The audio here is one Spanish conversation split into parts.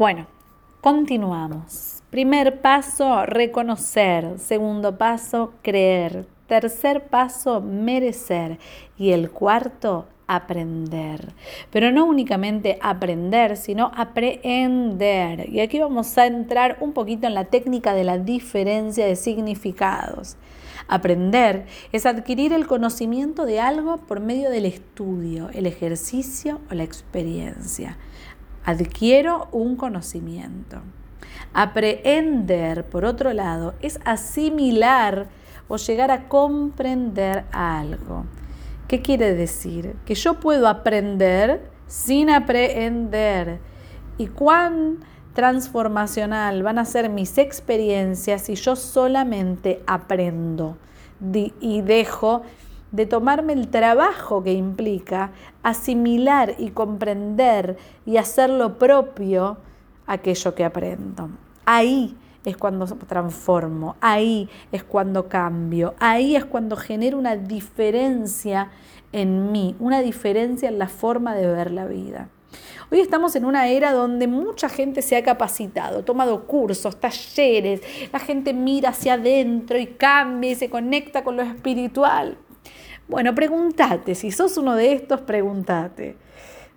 Bueno, continuamos. Primer paso, reconocer. Segundo paso, creer. Tercer paso, merecer. Y el cuarto, aprender. Pero no únicamente aprender, sino aprender. Y aquí vamos a entrar un poquito en la técnica de la diferencia de significados. Aprender es adquirir el conocimiento de algo por medio del estudio, el ejercicio o la experiencia. Adquiero un conocimiento. Aprender, por otro lado, es asimilar o llegar a comprender algo. ¿Qué quiere decir? Que yo puedo aprender sin aprender. ¿Y cuán transformacional van a ser mis experiencias si yo solamente aprendo y dejo de tomarme el trabajo que implica asimilar y comprender y hacer lo propio aquello que aprendo? Ahí es cuando transformo, ahí es cuando cambio, ahí es cuando genero una diferencia en mí, una diferencia en la forma de ver la vida. Hoy estamos en una era donde mucha gente se ha capacitado, tomado cursos, talleres, la gente mira hacia adentro y cambia y se conecta con lo espiritual. Bueno, pregúntate, si sos uno de estos, pregúntate,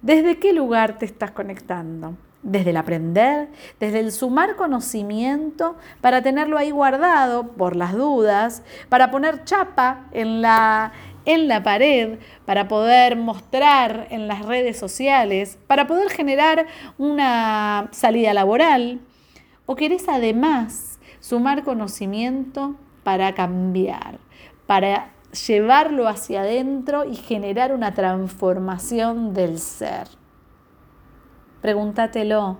¿desde qué lugar te estás conectando? desde el aprender, desde el sumar conocimiento para tenerlo ahí guardado por las dudas, para poner chapa en la, en la pared, para poder mostrar en las redes sociales, para poder generar una salida laboral. ¿O querés además sumar conocimiento para cambiar, para llevarlo hacia adentro y generar una transformación del ser? Pregúntatelo,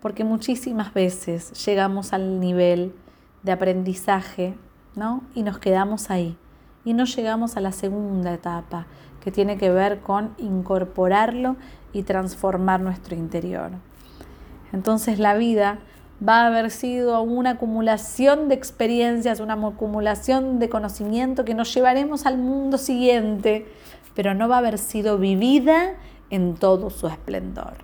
porque muchísimas veces llegamos al nivel de aprendizaje, ¿no? Y nos quedamos ahí. Y no llegamos a la segunda etapa, que tiene que ver con incorporarlo y transformar nuestro interior. Entonces la vida va a haber sido una acumulación de experiencias, una acumulación de conocimiento que nos llevaremos al mundo siguiente, pero no va a haber sido vivida en todo su esplendor.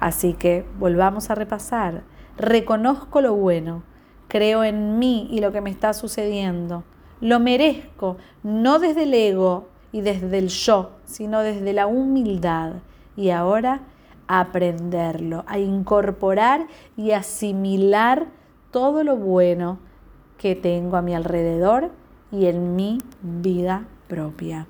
Así que volvamos a repasar. Reconozco lo bueno, creo en mí y lo que me está sucediendo. Lo merezco, no desde el ego y desde el yo, sino desde la humildad. Y ahora aprenderlo, a incorporar y asimilar todo lo bueno que tengo a mi alrededor y en mi vida propia.